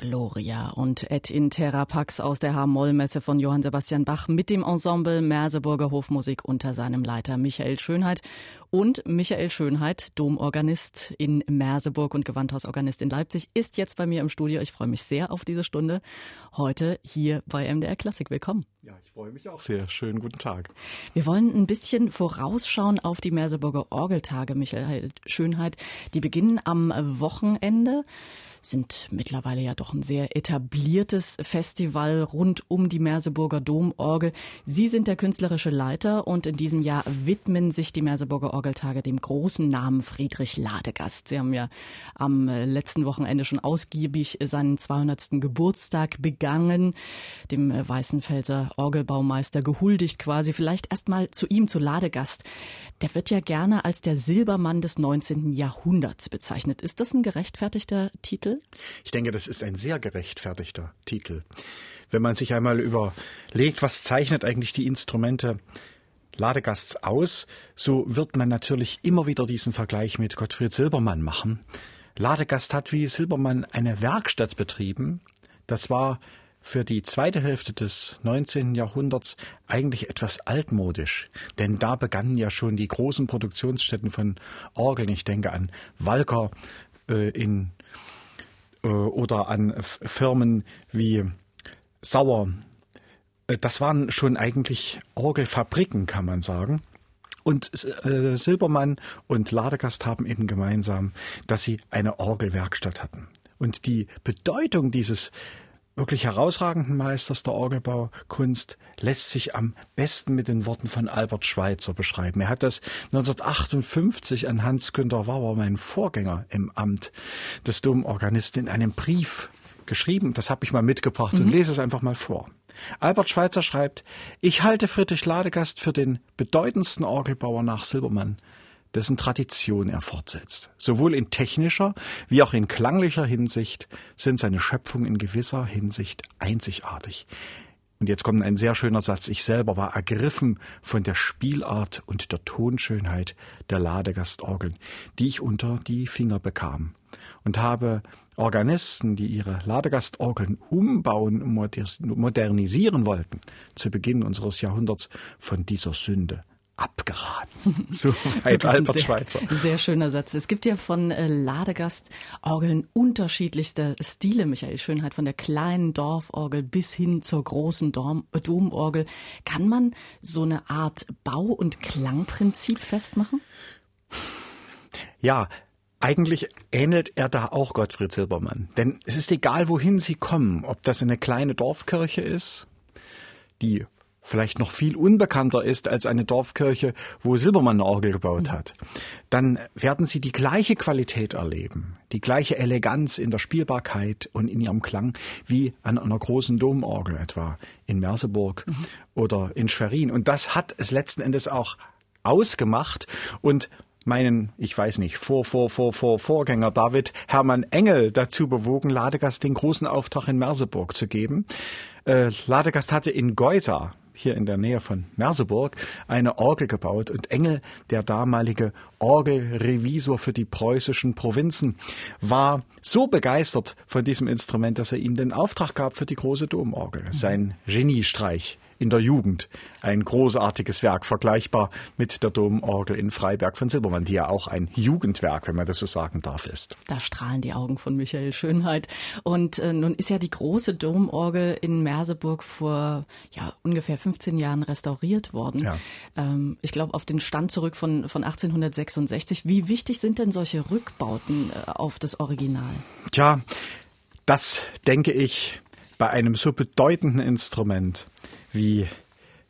Gloria und Et in Terra Pax aus der H-Moll-Messe von Johann Sebastian Bach mit dem Ensemble Merseburger Hofmusik unter seinem Leiter Michael Schönheit und Michael Schönheit, Domorganist in Merseburg und Gewandhausorganist in Leipzig, ist jetzt bei mir im Studio. Ich freue mich sehr auf diese Stunde. Heute hier bei MDR Klassik. Willkommen. Ja, ich freue mich auch sehr. Schönen guten Tag. Wir wollen ein bisschen vorausschauen auf die Merseburger Orgeltage, Michael Schönheit. Die beginnen am Wochenende sind mittlerweile ja doch ein sehr etabliertes Festival rund um die Merseburger Domorgel. Sie sind der künstlerische Leiter und in diesem Jahr widmen sich die Merseburger Orgeltage dem großen Namen Friedrich Ladegast. Sie haben ja am letzten Wochenende schon ausgiebig seinen 200. Geburtstag begangen, dem Weißenfelser Orgelbaumeister gehuldigt quasi. Vielleicht erst mal zu ihm, zu Ladegast. Der wird ja gerne als der Silbermann des 19. Jahrhunderts bezeichnet. Ist das ein gerechtfertigter Titel? Titel? Ich denke, das ist ein sehr gerechtfertigter Titel. Wenn man sich einmal überlegt, was zeichnet eigentlich die Instrumente Ladegasts aus, so wird man natürlich immer wieder diesen Vergleich mit Gottfried Silbermann machen. Ladegast hat wie Silbermann eine Werkstatt betrieben. Das war für die zweite Hälfte des 19. Jahrhunderts eigentlich etwas altmodisch, denn da begannen ja schon die großen Produktionsstätten von Orgeln. Ich denke an Walker äh, in oder an Firmen wie Sauer. Äh, das waren schon eigentlich Orgelfabriken, kann man sagen. Und äh, Silbermann und Ladegast haben eben gemeinsam, dass sie eine Orgelwerkstatt hatten. Und die Bedeutung dieses wirklich herausragenden Meisters der Orgelbaukunst lässt sich am besten mit den Worten von Albert Schweitzer beschreiben. Er hat das 1958 an Hans-Günter Wauer, meinen Vorgänger im Amt des Domorganisten, in einem Brief geschrieben. Das habe ich mal mitgebracht mhm. und lese es einfach mal vor. Albert Schweitzer schreibt, ich halte Friedrich Ladegast für den bedeutendsten Orgelbauer nach Silbermann dessen Tradition er fortsetzt. Sowohl in technischer wie auch in klanglicher Hinsicht sind seine Schöpfungen in gewisser Hinsicht einzigartig. Und jetzt kommt ein sehr schöner Satz. Ich selber war ergriffen von der Spielart und der Tonschönheit der Ladegastorgeln, die ich unter die Finger bekam und habe Organisten, die ihre Ladegastorgeln umbauen und modernisieren wollten, zu Beginn unseres Jahrhunderts von dieser Sünde abgeraten. So weit Albert sehr, Schweitzer. Sehr schöner Satz. Es gibt ja von äh, Ladegast Orgeln unterschiedlichster Stile, Michael Schönheit, von der kleinen Dorforgel bis hin zur großen Dom Domorgel. Kann man so eine Art Bau- und Klangprinzip festmachen? Ja, eigentlich ähnelt er da auch Gottfried Silbermann. Denn es ist egal, wohin sie kommen, ob das eine kleine Dorfkirche ist, die vielleicht noch viel unbekannter ist als eine Dorfkirche, wo Silbermann eine Orgel gebaut hat, dann werden Sie die gleiche Qualität erleben, die gleiche Eleganz in der Spielbarkeit und in ihrem Klang wie an einer großen Domorgel etwa in Merseburg mhm. oder in Schwerin. Und das hat es letzten Endes auch ausgemacht und meinen, ich weiß nicht, vor, vor, vor, vor, Vorgänger David Hermann Engel dazu bewogen, Ladegast den großen Auftrag in Merseburg zu geben. Äh, Ladegast hatte in Geusa hier in der Nähe von Merseburg eine Orgel gebaut und Engel, der damalige Orgelrevisor für die preußischen Provinzen, war so begeistert von diesem Instrument, dass er ihm den Auftrag gab für die große Domorgel. Sein Geniestreich in der Jugend. Ein großartiges Werk, vergleichbar mit der Domorgel in Freiberg von Silbermann, die ja auch ein Jugendwerk, wenn man das so sagen darf, ist. Da strahlen die Augen von Michael Schönheit. Und äh, nun ist ja die große Domorgel in Merseburg vor ja, ungefähr 15 Jahren restauriert worden. Ja. Ähm, ich glaube, auf den Stand zurück von, von 1866. Wie wichtig sind denn solche Rückbauten äh, auf das Original? Tja, das denke ich bei einem so bedeutenden Instrument wie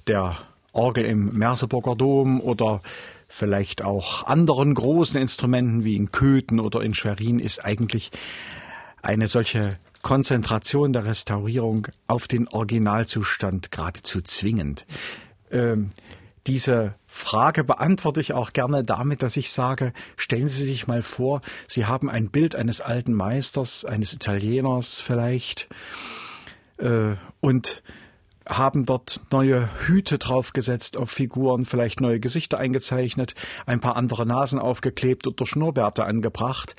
der Orgel im Merseburger Dom oder vielleicht auch anderen großen Instrumenten wie in Köthen oder in Schwerin ist eigentlich eine solche Konzentration der Restaurierung auf den Originalzustand geradezu zwingend. Ähm, diese Frage beantworte ich auch gerne damit, dass ich sage, stellen Sie sich mal vor, Sie haben ein Bild eines alten Meisters, eines Italieners vielleicht, äh, und haben dort neue Hüte draufgesetzt auf Figuren, vielleicht neue Gesichter eingezeichnet, ein paar andere Nasen aufgeklebt oder Schnurrbärte angebracht.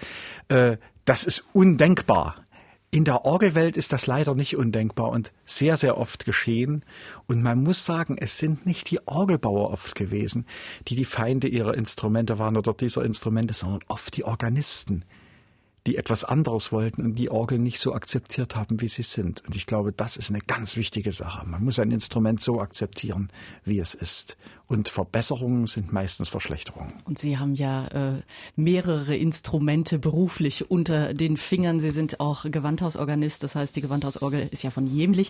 Äh, das ist undenkbar In der Orgelwelt ist das leider nicht undenkbar und sehr, sehr oft geschehen. Und man muss sagen, es sind nicht die Orgelbauer oft gewesen, die die Feinde ihrer Instrumente waren oder dieser Instrumente, sondern oft die Organisten, die etwas anderes wollten und die Orgel nicht so akzeptiert haben, wie sie sind. Und ich glaube, das ist eine ganz wichtige Sache. Man muss ein Instrument so akzeptieren, wie es ist. Und Verbesserungen sind meistens Verschlechterungen. Und Sie haben ja äh, mehrere Instrumente beruflich unter den Fingern. Sie sind auch Gewandhausorganist, das heißt, die Gewandhausorgel ist ja von Jemlich.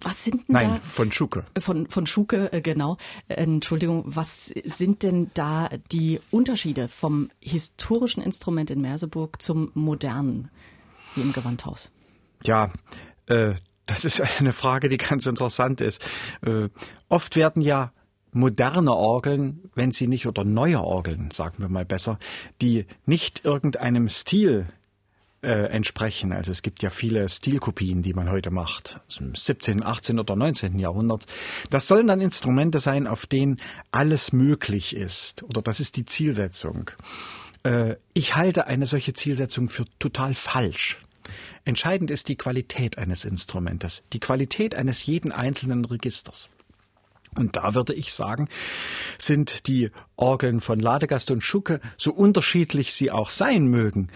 Was sind denn Nein, da? von Schuke. Von, von Schuke, äh, genau. Äh, Entschuldigung, was sind denn da die Unterschiede vom historischen Instrument in Merseburg zum modernen, wie im Gewandhaus? Ja, äh, das ist eine Frage, die ganz interessant ist. Äh, oft werden ja moderne Orgeln, wenn sie nicht, oder neue Orgeln, sagen wir mal besser, die nicht irgendeinem Stil äh, entsprechen. Also es gibt ja viele Stilkopien, die man heute macht, aus dem 17., 18. oder 19. Jahrhundert. Das sollen dann Instrumente sein, auf denen alles möglich ist. Oder das ist die Zielsetzung. Äh, ich halte eine solche Zielsetzung für total falsch. Entscheidend ist die Qualität eines Instrumentes, die Qualität eines jeden einzelnen Registers. Und da würde ich sagen, sind die Orgeln von Ladegast und Schucke, so unterschiedlich sie auch sein mögen,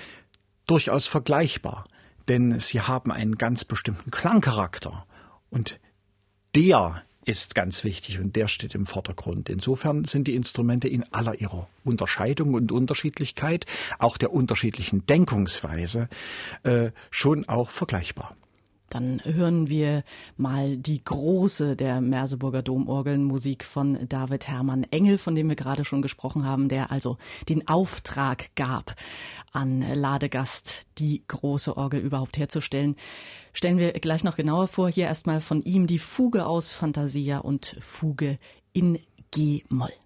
durchaus vergleichbar. Denn sie haben einen ganz bestimmten Klangcharakter. Und der ist ganz wichtig und der steht im Vordergrund. Insofern sind die Instrumente in aller ihrer Unterscheidung und Unterschiedlichkeit, auch der unterschiedlichen Denkungsweise, äh, schon auch vergleichbar. Dann hören wir mal die große der Merseburger Domorgeln Musik von David Hermann Engel, von dem wir gerade schon gesprochen haben, der also den Auftrag gab, an Ladegast die große Orgel überhaupt herzustellen. Stellen wir gleich noch genauer vor. Hier erstmal von ihm die Fuge aus Fantasia und Fuge in G-Moll.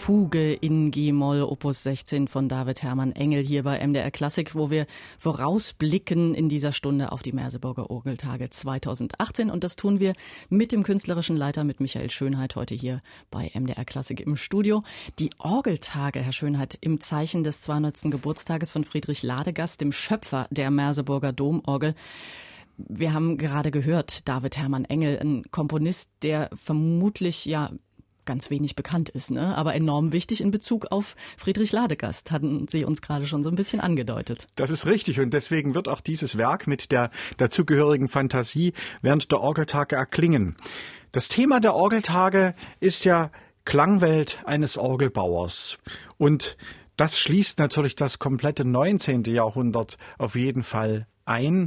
Fuge in G-Moll, Opus 16 von David Hermann Engel hier bei MDR Klassik, wo wir vorausblicken in dieser Stunde auf die Merseburger Orgeltage 2018. Und das tun wir mit dem künstlerischen Leiter, mit Michael Schönheit, heute hier bei MDR Klassik im Studio. Die Orgeltage, Herr Schönheit, im Zeichen des 200. Geburtstages von Friedrich Ladegast, dem Schöpfer der Merseburger Domorgel. Wir haben gerade gehört, David Hermann Engel, ein Komponist, der vermutlich ja ganz wenig bekannt ist, ne? aber enorm wichtig in Bezug auf Friedrich Ladegast, hatten Sie uns gerade schon so ein bisschen angedeutet. Das ist richtig und deswegen wird auch dieses Werk mit der dazugehörigen Fantasie während der Orgeltage erklingen. Das Thema der Orgeltage ist ja Klangwelt eines Orgelbauers und das schließt natürlich das komplette 19. Jahrhundert auf jeden Fall ein,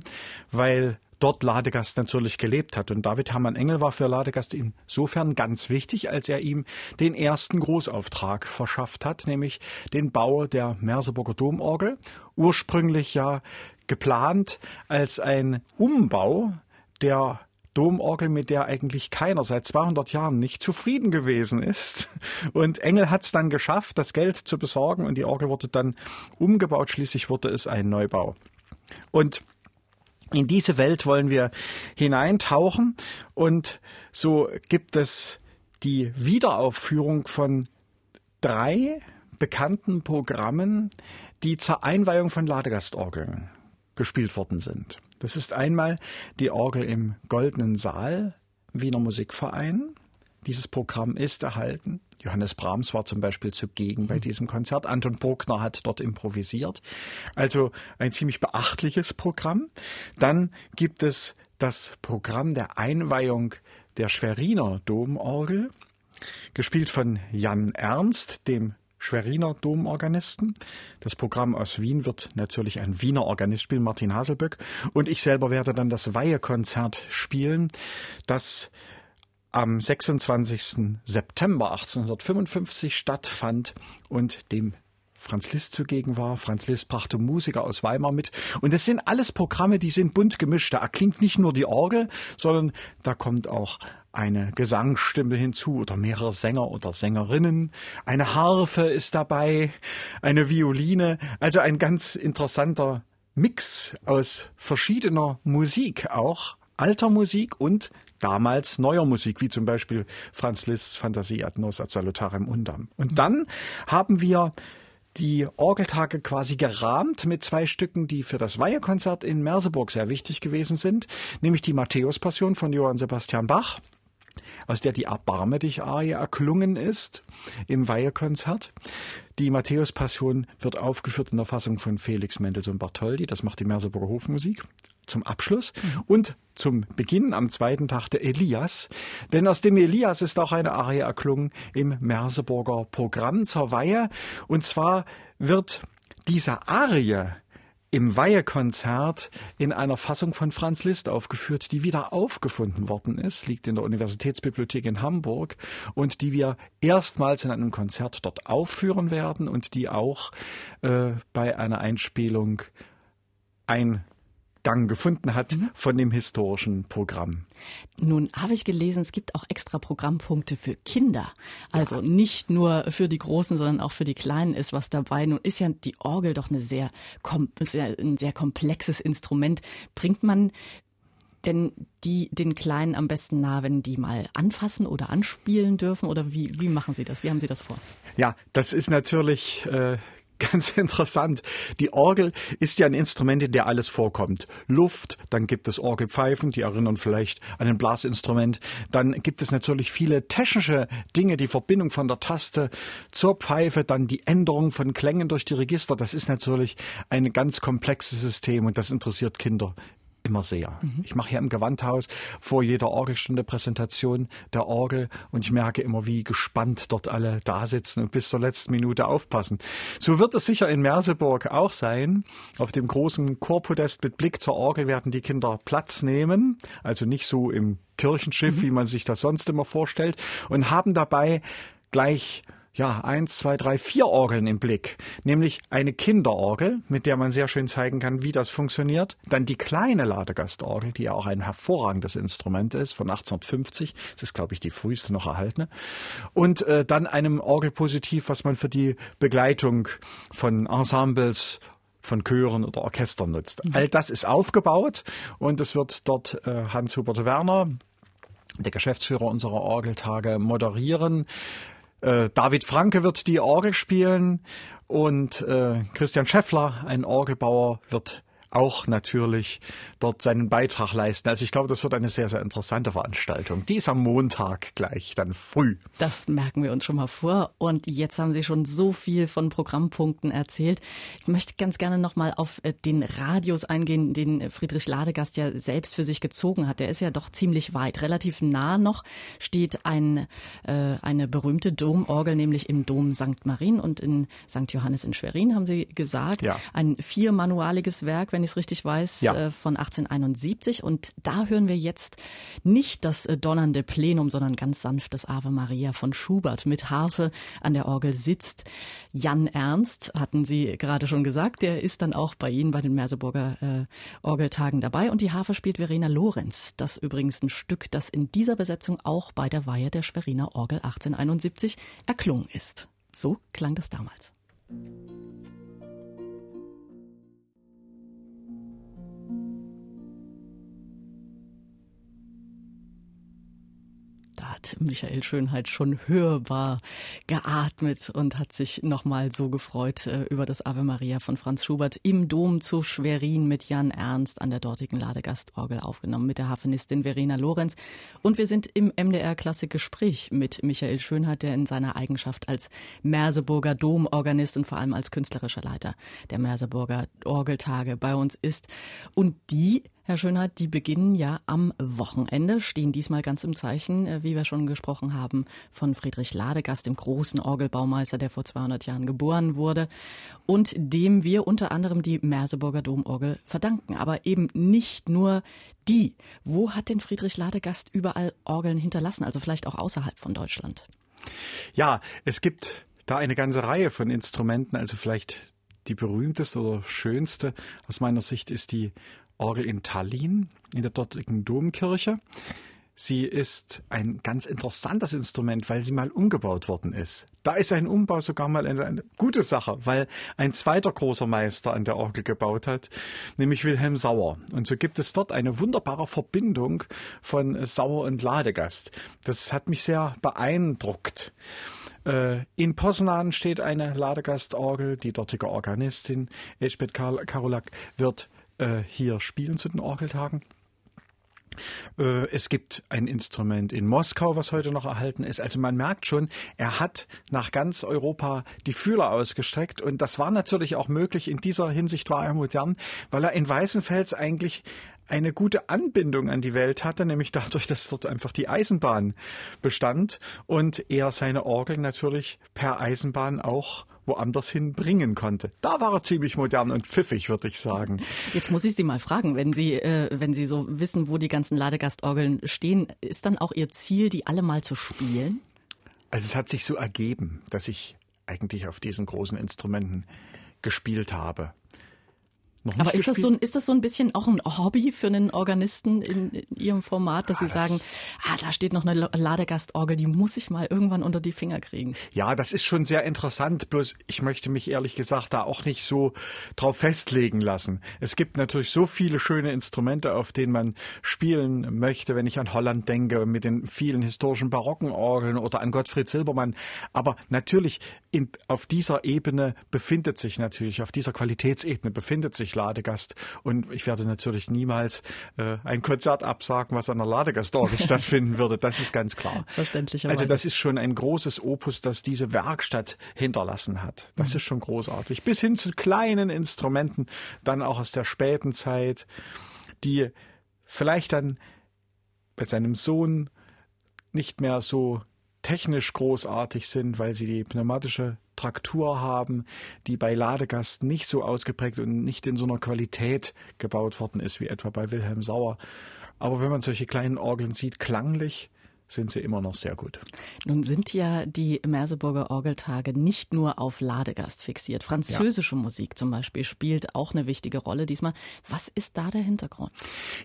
weil dort Ladegast natürlich gelebt hat. Und David Hermann Engel war für Ladegast insofern ganz wichtig, als er ihm den ersten Großauftrag verschafft hat, nämlich den Bau der Merseburger Domorgel. Ursprünglich ja geplant als ein Umbau der Domorgel, mit der eigentlich keiner seit 200 Jahren nicht zufrieden gewesen ist. Und Engel hat es dann geschafft, das Geld zu besorgen und die Orgel wurde dann umgebaut. Schließlich wurde es ein Neubau. Und in diese Welt wollen wir hineintauchen und so gibt es die Wiederaufführung von drei bekannten Programmen, die zur Einweihung von Ladegastorgeln gespielt worden sind. Das ist einmal die Orgel im Goldenen Saal, Wiener Musikverein. Dieses Programm ist erhalten. Johannes Brahms war zum Beispiel zugegen bei mhm. diesem Konzert. Anton Bruckner hat dort improvisiert. Also ein ziemlich beachtliches Programm. Dann gibt es das Programm der Einweihung der Schweriner Domorgel, gespielt von Jan Ernst, dem Schweriner Domorganisten. Das Programm aus Wien wird natürlich ein Wiener Organist spielen, Martin Haselböck. Und ich selber werde dann das Weihekonzert spielen, das am 26. September 1855 stattfand und dem Franz Liszt zugegen war. Franz Liszt brachte Musiker aus Weimar mit. Und das sind alles Programme, die sind bunt gemischt. Da erklingt nicht nur die Orgel, sondern da kommt auch eine Gesangsstimme hinzu oder mehrere Sänger oder Sängerinnen. Eine Harfe ist dabei, eine Violine. Also ein ganz interessanter Mix aus verschiedener Musik auch alter Musik und damals neuer Musik, wie zum Beispiel Franz Liszt's Fantasie ad nos ad salutarem undam. Und dann haben wir die Orgeltage quasi gerahmt mit zwei Stücken, die für das Weihekonzert in Merseburg sehr wichtig gewesen sind, nämlich die Matthäus-Passion von Johann Sebastian Bach aus der die Erbarme dich Arie erklungen ist im Weihekonzert. Die Matthäus-Passion wird aufgeführt in der Fassung von Felix Mendelssohn Bartholdy. Das macht die Merseburger Hofmusik zum Abschluss mhm. und zum Beginn am zweiten Tag der Elias. Denn aus dem Elias ist auch eine Arie erklungen im Merseburger Programm zur Weihe. Und zwar wird diese Arie im Weihekonzert in einer Fassung von Franz Liszt aufgeführt, die wieder aufgefunden worden ist, liegt in der Universitätsbibliothek in Hamburg und die wir erstmals in einem Konzert dort aufführen werden und die auch äh, bei einer Einspielung ein Gang gefunden hat mhm. von dem historischen Programm. Nun habe ich gelesen, es gibt auch extra Programmpunkte für Kinder. Also ja. nicht nur für die Großen, sondern auch für die Kleinen ist was dabei. Nun ist ja die Orgel doch eine sehr, sehr ein sehr komplexes Instrument. Bringt man denn die den Kleinen am besten nah, wenn die mal anfassen oder anspielen dürfen? Oder wie, wie machen Sie das? Wie haben Sie das vor? Ja, das ist natürlich äh, ganz interessant. Die Orgel ist ja ein Instrument, in der alles vorkommt. Luft, dann gibt es Orgelpfeifen, die erinnern vielleicht an ein Blasinstrument. Dann gibt es natürlich viele technische Dinge, die Verbindung von der Taste zur Pfeife, dann die Änderung von Klängen durch die Register. Das ist natürlich ein ganz komplexes System und das interessiert Kinder immer sehr. Mhm. Ich mache hier im Gewandhaus vor jeder Orgelstunde Präsentation der Orgel und ich merke immer, wie gespannt dort alle da sitzen und bis zur letzten Minute aufpassen. So wird es sicher in Merseburg auch sein. Auf dem großen Chorpodest mit Blick zur Orgel werden die Kinder Platz nehmen, also nicht so im Kirchenschiff, mhm. wie man sich das sonst immer vorstellt, und haben dabei gleich ja, eins, zwei, drei, vier Orgeln im Blick. Nämlich eine Kinderorgel, mit der man sehr schön zeigen kann, wie das funktioniert. Dann die kleine Ladegastorgel, die ja auch ein hervorragendes Instrument ist, von 1850. Das ist, glaube ich, die früheste noch erhaltene. Und äh, dann einem Orgelpositiv, was man für die Begleitung von Ensembles von Chören oder Orchestern nutzt. Mhm. All das ist aufgebaut und es wird dort äh, Hans-Hubert Werner, der Geschäftsführer unserer Orgeltage, moderieren. Äh, David Franke wird die Orgel spielen und äh, Christian Scheffler, ein Orgelbauer, wird auch natürlich dort seinen Beitrag leisten. Also ich glaube, das wird eine sehr, sehr interessante Veranstaltung. Die ist am Montag gleich, dann früh. Das merken wir uns schon mal vor. Und jetzt haben Sie schon so viel von Programmpunkten erzählt. Ich möchte ganz gerne nochmal auf äh, den Radius eingehen, den Friedrich Ladegast ja selbst für sich gezogen hat. Der ist ja doch ziemlich weit. Relativ nah noch steht ein, äh, eine berühmte Domorgel, nämlich im Dom St. Marien und in St. Johannes in Schwerin, haben Sie gesagt. Ja. Ein viermanualiges Werk, wenn wenn ich es richtig weiß, ja. äh, von 1871. Und da hören wir jetzt nicht das äh, donnernde Plenum, sondern ganz sanftes Ave Maria von Schubert mit Harfe an der Orgel sitzt. Jan Ernst, hatten Sie gerade schon gesagt, der ist dann auch bei Ihnen bei den Merseburger äh, Orgeltagen dabei. Und die Harfe spielt Verena Lorenz. Das übrigens ein Stück, das in dieser Besetzung auch bei der Weihe der Schweriner Orgel 1871 erklungen ist. So klang das damals. Hat Michael Schönheit schon hörbar geatmet und hat sich nochmal so gefreut äh, über das Ave Maria von Franz Schubert im Dom zu Schwerin mit Jan Ernst an der dortigen Ladegastorgel aufgenommen mit der Hafenistin Verena Lorenz. Und wir sind im MDR Klassik Gespräch mit Michael Schönheit, der in seiner Eigenschaft als Merseburger Domorganist und vor allem als künstlerischer Leiter der Merseburger Orgeltage bei uns ist. Und die Herr Schönheit, die beginnen ja am Wochenende, stehen diesmal ganz im Zeichen, äh, wie wir schon gesprochen haben, von Friedrich Ladegast, dem großen Orgelbaumeister, der vor 200 Jahren geboren wurde und dem wir unter anderem die Merseburger Domorgel verdanken. Aber eben nicht nur die. Wo hat denn Friedrich Ladegast überall Orgeln hinterlassen, also vielleicht auch außerhalb von Deutschland? Ja, es gibt da eine ganze Reihe von Instrumenten, also vielleicht die berühmteste oder schönste aus meiner Sicht ist die Orgel in Tallinn, in der dortigen Domkirche. Sie ist ein ganz interessantes Instrument, weil sie mal umgebaut worden ist. Da ist ein Umbau sogar mal eine, eine, gute Sache, weil ein zweiter großer Meister an der Orgel gebaut hat, nämlich Wilhelm Sauer. Und so gibt es dort eine wunderbare Verbindung von Sauer und Ladegast. Das hat mich sehr beeindruckt. Äh, in Poznan steht eine Ladegastorgel. Die dortige Organistin Elspeth Karolak wird äh, hier spielen zu den Orgeltagen. Äh, es gibt ein Instrument in Moskau, was heute noch erhalten ist. Also man merkt schon, er hat nach ganz Europa die Fühler ausgestreckt. Und das war natürlich auch möglich. In dieser Hinsicht war er modern, weil er in Weißenfels eigentlich eine gute Anbindung an die Welt hatte, nämlich dadurch, dass dort einfach die Eisenbahn bestand und er seine Orgel natürlich per Eisenbahn auch woanders hin bringen konnte. Da war er ziemlich modern und pfiffig, würde ich sagen. Jetzt muss ich Sie mal fragen, wenn Sie, äh, wenn Sie so wissen, wo die ganzen Ladegastorgeln stehen, ist dann auch Ihr Ziel, die alle mal zu spielen? Also es hat sich so ergeben, dass ich eigentlich auf diesen großen Instrumenten gespielt habe. Aber ist das, so ein, ist das so ein bisschen auch ein Hobby für einen Organisten in, in Ihrem Format, dass ah, Sie das sagen, ah, da steht noch eine Ladegastorgel, die muss ich mal irgendwann unter die Finger kriegen? Ja, das ist schon sehr interessant, bloß ich möchte mich ehrlich gesagt da auch nicht so drauf festlegen lassen. Es gibt natürlich so viele schöne Instrumente, auf denen man spielen möchte, wenn ich an Holland denke, mit den vielen historischen barocken Orgeln oder an Gottfried Silbermann. Aber natürlich in, auf dieser Ebene befindet sich natürlich, auf dieser Qualitätsebene befindet sich Ladegast. Und ich werde natürlich niemals äh, ein Konzert absagen, was an der Ladegastorgel stattfinden würde. Das ist ganz klar. Verständlicherweise. Also das ist schon ein großes Opus, das diese Werkstatt hinterlassen hat. Das mhm. ist schon großartig. Bis hin zu kleinen Instrumenten, dann auch aus der späten Zeit, die vielleicht dann bei seinem Sohn nicht mehr so technisch großartig sind, weil sie die pneumatische Traktur haben, die bei Ladegast nicht so ausgeprägt und nicht in so einer Qualität gebaut worden ist wie etwa bei Wilhelm Sauer. Aber wenn man solche kleinen Orgeln sieht, klanglich sind sie immer noch sehr gut. Nun sind ja die Merseburger Orgeltage nicht nur auf Ladegast fixiert. Französische ja. Musik zum Beispiel spielt auch eine wichtige Rolle diesmal. Was ist da der Hintergrund?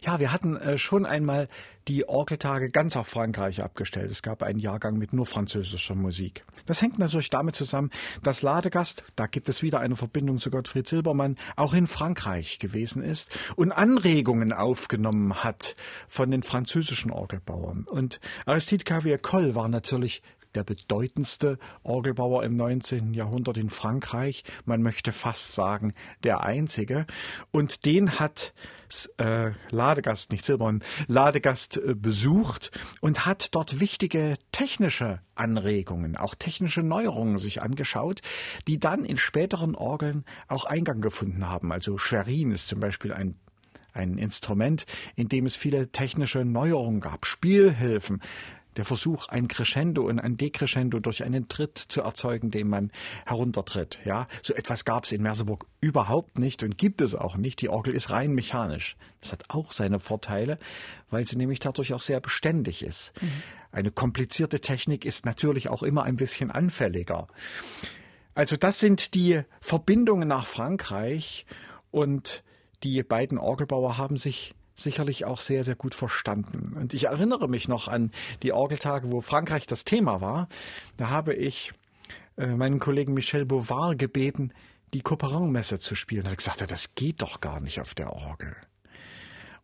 Ja, wir hatten äh, schon einmal die Orgeltage ganz auf Frankreich abgestellt. Es gab einen Jahrgang mit nur französischer Musik. Das hängt natürlich damit zusammen, dass Ladegast, da gibt es wieder eine Verbindung zu Gottfried Silbermann, auch in Frankreich gewesen ist und Anregungen aufgenommen hat von den französischen Orgelbauern. Und Aristide Cavier-Coll war natürlich der bedeutendste Orgelbauer im 19. Jahrhundert in Frankreich. Man möchte fast sagen, der einzige. Und den hat äh, Ladegast, nicht Silbern, Ladegast äh, besucht und hat dort wichtige technische Anregungen, auch technische Neuerungen sich angeschaut, die dann in späteren Orgeln auch Eingang gefunden haben. Also Schwerin ist zum Beispiel ein ein Instrument, in dem es viele technische Neuerungen gab, Spielhilfen, der Versuch, ein Crescendo und ein Decrescendo durch einen Tritt zu erzeugen, den man heruntertritt. Ja, so etwas gab es in Merseburg überhaupt nicht und gibt es auch nicht. Die Orgel ist rein mechanisch. Das hat auch seine Vorteile, weil sie nämlich dadurch auch sehr beständig ist. Mhm. Eine komplizierte Technik ist natürlich auch immer ein bisschen anfälliger. Also das sind die Verbindungen nach Frankreich und die beiden Orgelbauer haben sich sicherlich auch sehr, sehr gut verstanden. Und ich erinnere mich noch an die Orgeltage, wo Frankreich das Thema war. Da habe ich äh, meinen Kollegen Michel Beauvoir gebeten, die Couperin-Messe zu spielen. Er hat gesagt, das geht doch gar nicht auf der Orgel.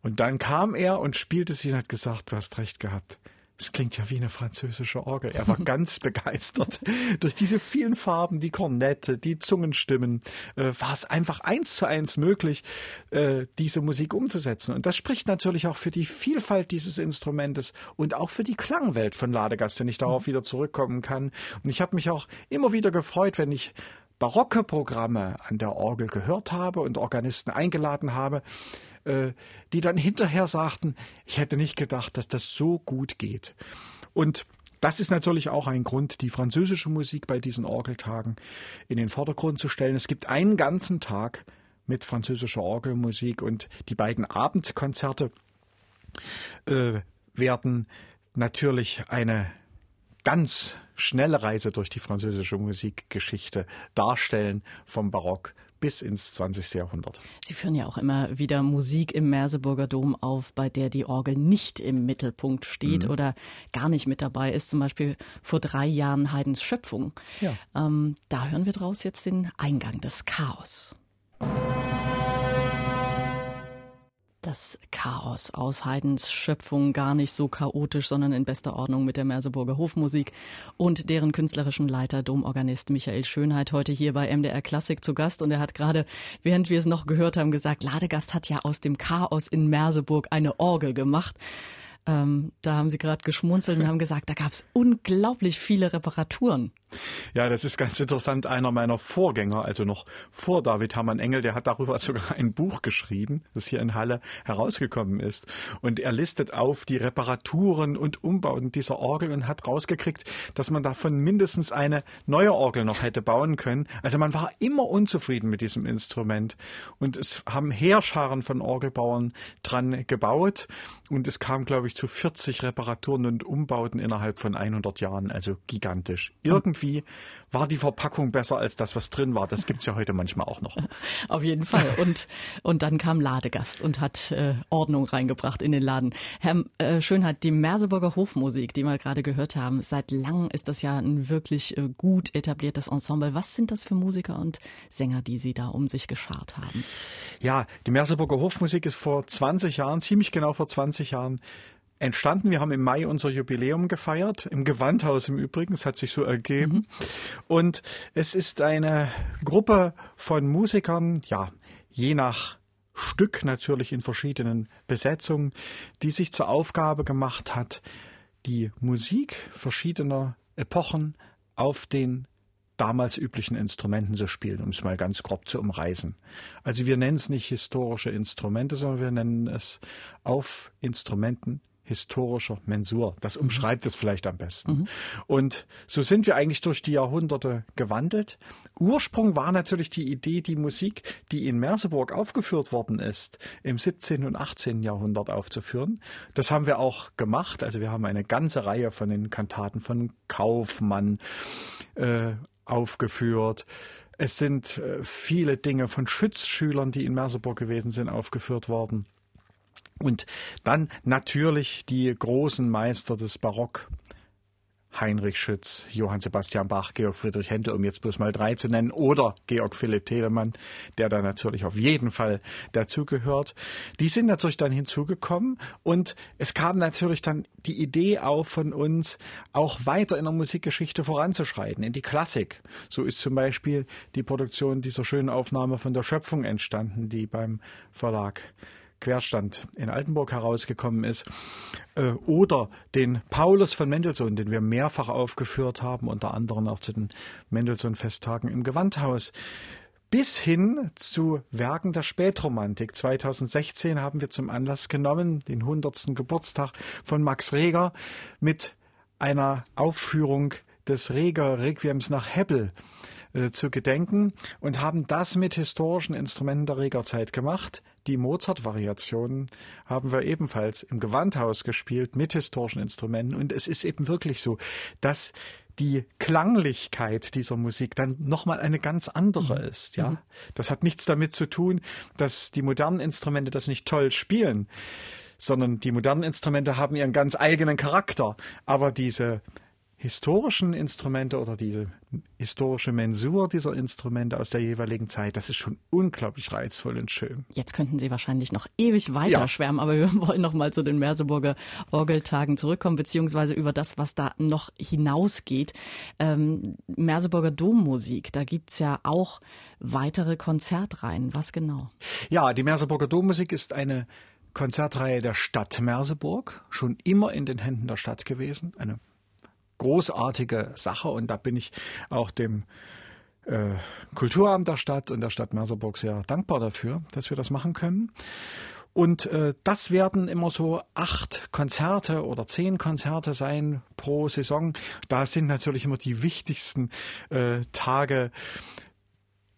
Und dann kam er und spielte sie und hat gesagt, du hast recht gehabt. Es klingt ja wie eine französische Orgel. Er war ganz begeistert. Durch diese vielen Farben, die Kornette, die Zungenstimmen, äh, war es einfach eins zu eins möglich, äh, diese Musik umzusetzen. Und das spricht natürlich auch für die Vielfalt dieses Instrumentes und auch für die Klangwelt von Ladegast, wenn ich darauf mhm. wieder zurückkommen kann. Und ich habe mich auch immer wieder gefreut, wenn ich barocke Programme an der Orgel gehört habe und Organisten eingeladen habe, äh, die dann hinterher sagten, ich hätte nicht gedacht, dass das so gut geht. Und das ist natürlich auch ein Grund, die französische Musik bei diesen Orgeltagen in den Vordergrund zu stellen. Es gibt einen ganzen Tag mit französischer Orgelmusik und die beiden Abendkonzerte äh, werden natürlich eine ganz schnelle Reise durch die französische Musikgeschichte darstellen, vom Barock bis ins 20. Jahrhundert. Sie führen ja auch immer wieder Musik im Merseburger Dom auf, bei der die Orgel nicht im Mittelpunkt steht mhm. oder gar nicht mit dabei ist. Zum Beispiel vor drei Jahren Haydns Schöpfung. Ja. Ähm, da hören wir draus jetzt den Eingang des Chaos. Das Chaos aus Haydns Schöpfung gar nicht so chaotisch, sondern in bester Ordnung mit der Merseburger Hofmusik und deren künstlerischen Leiter Domorganist Michael Schönheit heute hier bei MDR Klassik zu Gast und er hat gerade, während wir es noch gehört haben, gesagt, Ladegast hat ja aus dem Chaos in Merseburg eine Orgel gemacht. Ähm, da haben Sie gerade geschmunzelt und haben gesagt, da gab es unglaublich viele Reparaturen. Ja, das ist ganz interessant. Einer meiner Vorgänger, also noch vor David Hermann Engel, der hat darüber sogar ein Buch geschrieben, das hier in Halle herausgekommen ist. Und er listet auf die Reparaturen und Umbauten dieser Orgel und hat rausgekriegt, dass man davon mindestens eine neue Orgel noch hätte bauen können. Also man war immer unzufrieden mit diesem Instrument. Und es haben Heerscharen von Orgelbauern dran gebaut. Und es kam, glaube ich, zu 40 Reparaturen und Umbauten innerhalb von 100 Jahren. Also gigantisch. Irgendwie irgendwie war die Verpackung besser als das, was drin war. Das gibt's ja heute manchmal auch noch. Auf jeden Fall. Und, und dann kam Ladegast und hat äh, Ordnung reingebracht in den Laden. Herr äh, Schönheit, die Merseburger Hofmusik, die wir gerade gehört haben, seit langem ist das ja ein wirklich äh, gut etabliertes Ensemble. Was sind das für Musiker und Sänger, die Sie da um sich geschart haben? Ja, die Merseburger Hofmusik ist vor 20 Jahren, ziemlich genau vor 20 Jahren, entstanden. Wir haben im Mai unser Jubiläum gefeiert, im Gewandhaus im Übrigen, es hat sich so ergeben. Mhm. Und es ist eine Gruppe von Musikern, ja, je nach Stück natürlich in verschiedenen Besetzungen, die sich zur Aufgabe gemacht hat, die Musik verschiedener Epochen auf den damals üblichen Instrumenten zu spielen, um es mal ganz grob zu umreißen. Also wir nennen es nicht historische Instrumente, sondern wir nennen es auf Instrumenten historischer Mensur. Das mhm. umschreibt es vielleicht am besten. Mhm. Und so sind wir eigentlich durch die Jahrhunderte gewandelt. Ursprung war natürlich die Idee, die Musik, die in Merseburg aufgeführt worden ist, im 17. und 18. Jahrhundert aufzuführen. Das haben wir auch gemacht. Also wir haben eine ganze Reihe von den Kantaten von Kaufmann äh, aufgeführt. Es sind äh, viele Dinge von Schützschülern, die in Merseburg gewesen sind, aufgeführt worden. Und dann natürlich die großen Meister des Barock. Heinrich Schütz, Johann Sebastian Bach, Georg Friedrich Händel, um jetzt bloß mal drei zu nennen, oder Georg Philipp Telemann, der da natürlich auf jeden Fall dazugehört. Die sind natürlich dann hinzugekommen und es kam natürlich dann die Idee auf von uns, auch weiter in der Musikgeschichte voranzuschreiten, in die Klassik. So ist zum Beispiel die Produktion dieser schönen Aufnahme von der Schöpfung entstanden, die beim Verlag Querstand in Altenburg herausgekommen ist, äh, oder den Paulus von Mendelssohn, den wir mehrfach aufgeführt haben, unter anderem auch zu den Mendelssohn-Festtagen im Gewandhaus bis hin zu Werken der Spätromantik. 2016 haben wir zum Anlass genommen, den 100. Geburtstag von Max Reger, mit einer Aufführung des Reger Requiems nach Hebbel äh, zu gedenken und haben das mit historischen Instrumenten der Regerzeit gemacht. Die Mozart-Variationen haben wir ebenfalls im Gewandhaus gespielt mit historischen Instrumenten. Und es ist eben wirklich so, dass die Klanglichkeit dieser Musik dann nochmal eine ganz andere mhm. ist, ja. Mhm. Das hat nichts damit zu tun, dass die modernen Instrumente das nicht toll spielen, sondern die modernen Instrumente haben ihren ganz eigenen Charakter. Aber diese historischen Instrumente oder diese historische Mensur dieser Instrumente aus der jeweiligen Zeit, das ist schon unglaublich reizvoll und schön. Jetzt könnten Sie wahrscheinlich noch ewig weiter ja. schwärmen, aber wir wollen noch mal zu den Merseburger Orgeltagen zurückkommen, beziehungsweise über das, was da noch hinausgeht. Ähm, Merseburger Dommusik, da gibt's ja auch weitere Konzertreihen. Was genau? Ja, die Merseburger Dommusik ist eine Konzertreihe der Stadt Merseburg, schon immer in den Händen der Stadt gewesen, eine großartige Sache und da bin ich auch dem äh, Kulturamt der Stadt und der Stadt Merseburg sehr dankbar dafür, dass wir das machen können. Und äh, das werden immer so acht Konzerte oder zehn Konzerte sein pro Saison. Da sind natürlich immer die wichtigsten äh, Tage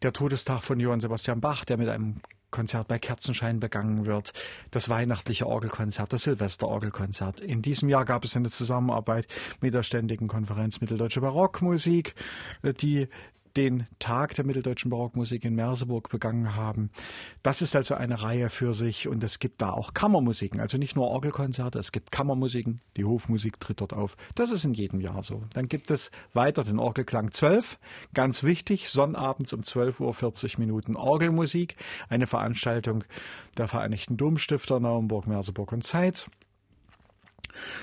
der Todestag von Johann Sebastian Bach, der mit einem Konzert bei Kerzenschein begangen wird, das weihnachtliche Orgelkonzert, das Silvesterorgelkonzert. In diesem Jahr gab es eine Zusammenarbeit mit der Ständigen Konferenz Mitteldeutsche Barockmusik, äh, die den Tag der mitteldeutschen Barockmusik in Merseburg begangen haben. Das ist also eine Reihe für sich und es gibt da auch Kammermusiken, also nicht nur Orgelkonzerte, es gibt Kammermusiken, die Hofmusik tritt dort auf. Das ist in jedem Jahr so. Dann gibt es weiter den Orgelklang 12, ganz wichtig, sonnabends um 12 Uhr 40 Minuten Orgelmusik, eine Veranstaltung der Vereinigten Domstifter Naumburg, Merseburg und Zeitz.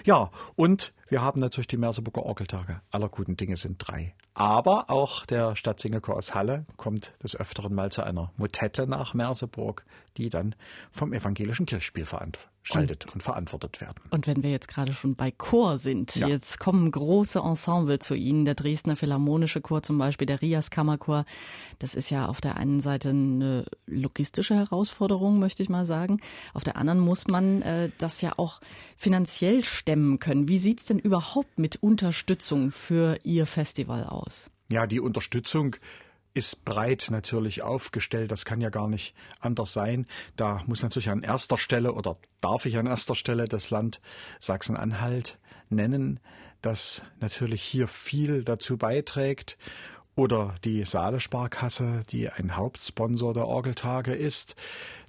Ja, und wir haben natürlich die Merseburger Orgeltage. Aller guten Dinge sind drei. Aber auch der Stadtsingerchor aus Halle kommt des Öfteren mal zu einer Motette nach Merseburg, die dann vom evangelischen Kirchspiel veranstaltet und, und verantwortet werden. Und wenn wir jetzt gerade schon bei Chor sind, ja. jetzt kommen große Ensemble zu Ihnen, der Dresdner Philharmonische Chor zum Beispiel, der Rias Kammerchor. Das ist ja auf der einen Seite eine logistische Herausforderung, möchte ich mal sagen. Auf der anderen muss man äh, das ja auch finanziell stemmen können. Wie sieht's denn überhaupt mit Unterstützung für Ihr Festival aus? Ja, die Unterstützung ist breit natürlich aufgestellt. Das kann ja gar nicht anders sein. Da muss natürlich an erster Stelle oder darf ich an erster Stelle das Land Sachsen-Anhalt nennen, das natürlich hier viel dazu beiträgt oder die Saale Sparkasse, die ein Hauptsponsor der Orgeltage ist,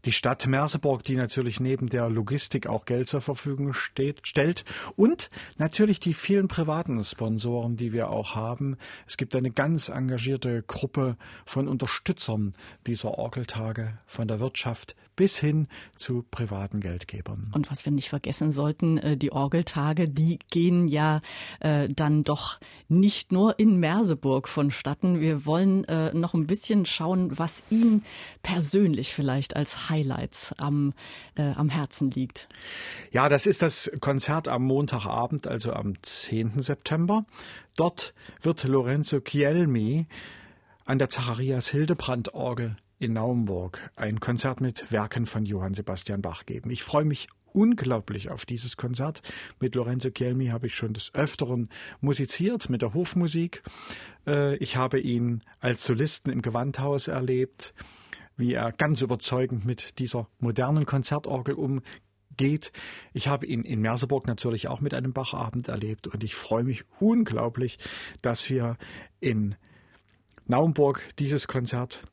die Stadt Merseburg, die natürlich neben der Logistik auch Geld zur Verfügung steht, stellt und natürlich die vielen privaten Sponsoren, die wir auch haben. Es gibt eine ganz engagierte Gruppe von Unterstützern dieser Orgeltage von der Wirtschaft bis hin zu privaten Geldgebern. Und was wir nicht vergessen sollten, äh, die Orgeltage, die gehen ja äh, dann doch nicht nur in Merseburg vonstatten. Wir wollen äh, noch ein bisschen schauen, was Ihnen persönlich vielleicht als Highlights am, äh, am Herzen liegt. Ja, das ist das Konzert am Montagabend, also am 10. September. Dort wird Lorenzo Chielmi an der Zacharias Hildebrand Orgel in Naumburg ein Konzert mit Werken von Johann Sebastian Bach geben. Ich freue mich unglaublich auf dieses Konzert. Mit Lorenzo Chielmi habe ich schon des Öfteren musiziert, mit der Hofmusik. Äh, ich habe ihn als Solisten im Gewandhaus erlebt, wie er ganz überzeugend mit dieser modernen Konzertorgel umgeht. Ich habe ihn in Merseburg natürlich auch mit einem Bachabend erlebt und ich freue mich unglaublich, dass wir in Naumburg dieses Konzert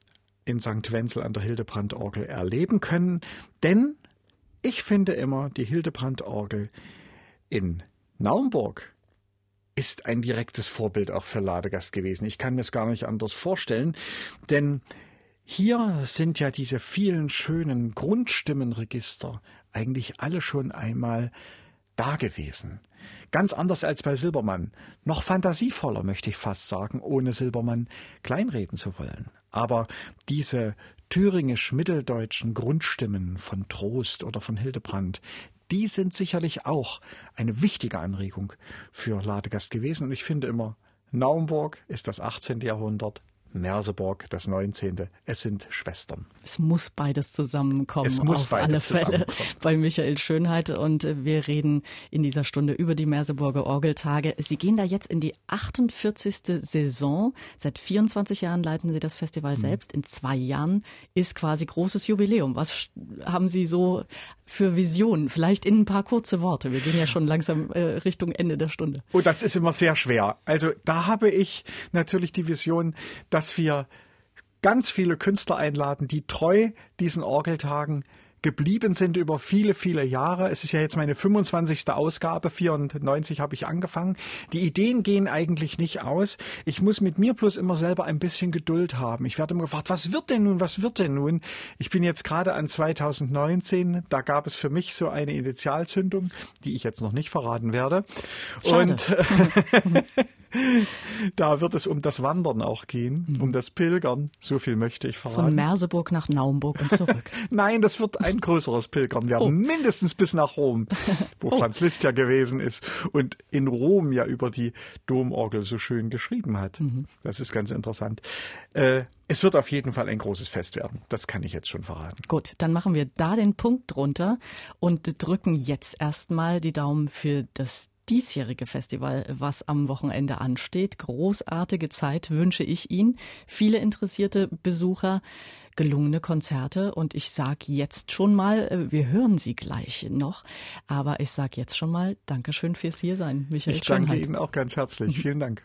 in St. Wenzel an der Hildebrand-Orgel erleben können. Denn ich finde immer, die Hildebrand-Orgel in Naumburg ist ein direktes Vorbild auch für Ladegast gewesen. Ich kann mir es gar nicht anders vorstellen, denn hier sind ja diese vielen schönen Grundstimmenregister eigentlich alle schon einmal da gewesen. Ganz anders als bei Silbermann. Noch fantasievoller, möchte ich fast sagen, ohne Silbermann kleinreden zu wollen. Aber diese thüringisch-mitteldeutschen Grundstimmen von Trost oder von Hildebrand, die sind sicherlich auch eine wichtige Anregung für Ladegast gewesen. Und ich finde immer, Naumburg ist das 18. Jahrhundert, Merseburg, das 19. Es sind Schwestern. Es muss beides zusammenkommen. Es muss auf beides alle Fälle bei Michael Schönheit. Und wir reden in dieser Stunde über die Merseburger Orgeltage. Sie gehen da jetzt in die 48. Saison. Seit 24 Jahren leiten Sie das Festival mhm. selbst. In zwei Jahren ist quasi großes Jubiläum. Was haben Sie so für Visionen? Vielleicht in ein paar kurze Worte. Wir gehen ja schon langsam äh, Richtung Ende der Stunde. Oh, das ist immer sehr schwer. Also da habe ich natürlich die Vision, dass wir ganz viele Künstler einladen, die treu diesen Orgeltagen geblieben sind über viele, viele Jahre. Es ist ja jetzt meine 25. Ausgabe, 94 habe ich angefangen. Die Ideen gehen eigentlich nicht aus. Ich muss mit mir bloß immer selber ein bisschen Geduld haben. Ich werde immer gefragt, was wird denn nun, was wird denn nun? Ich bin jetzt gerade an 2019, da gab es für mich so eine Initialzündung, die ich jetzt noch nicht verraten werde. Schade. Und da wird es um das Wandern auch gehen, mhm. um das Pilgern. So viel möchte ich verraten. Von Merseburg nach Naumburg und zurück. Nein, das wird ein größeres Pilgern werden. Oh. Mindestens bis nach Rom, wo oh. Franz Liszt ja gewesen ist und in Rom ja über die Domorgel so schön geschrieben hat. Mhm. Das ist ganz interessant. Äh, es wird auf jeden Fall ein großes Fest werden. Das kann ich jetzt schon verraten. Gut, dann machen wir da den Punkt drunter und drücken jetzt erstmal die Daumen für das diesjährige Festival, was am Wochenende ansteht. Großartige Zeit wünsche ich Ihnen. Viele interessierte Besucher, gelungene Konzerte und ich sage jetzt schon mal, äh, wir hören Sie gleich noch, aber ich sage jetzt schon mal Dankeschön fürs Hiersein, Michael Ich danke Schönheit. Ihnen auch ganz herzlich. Vielen Dank.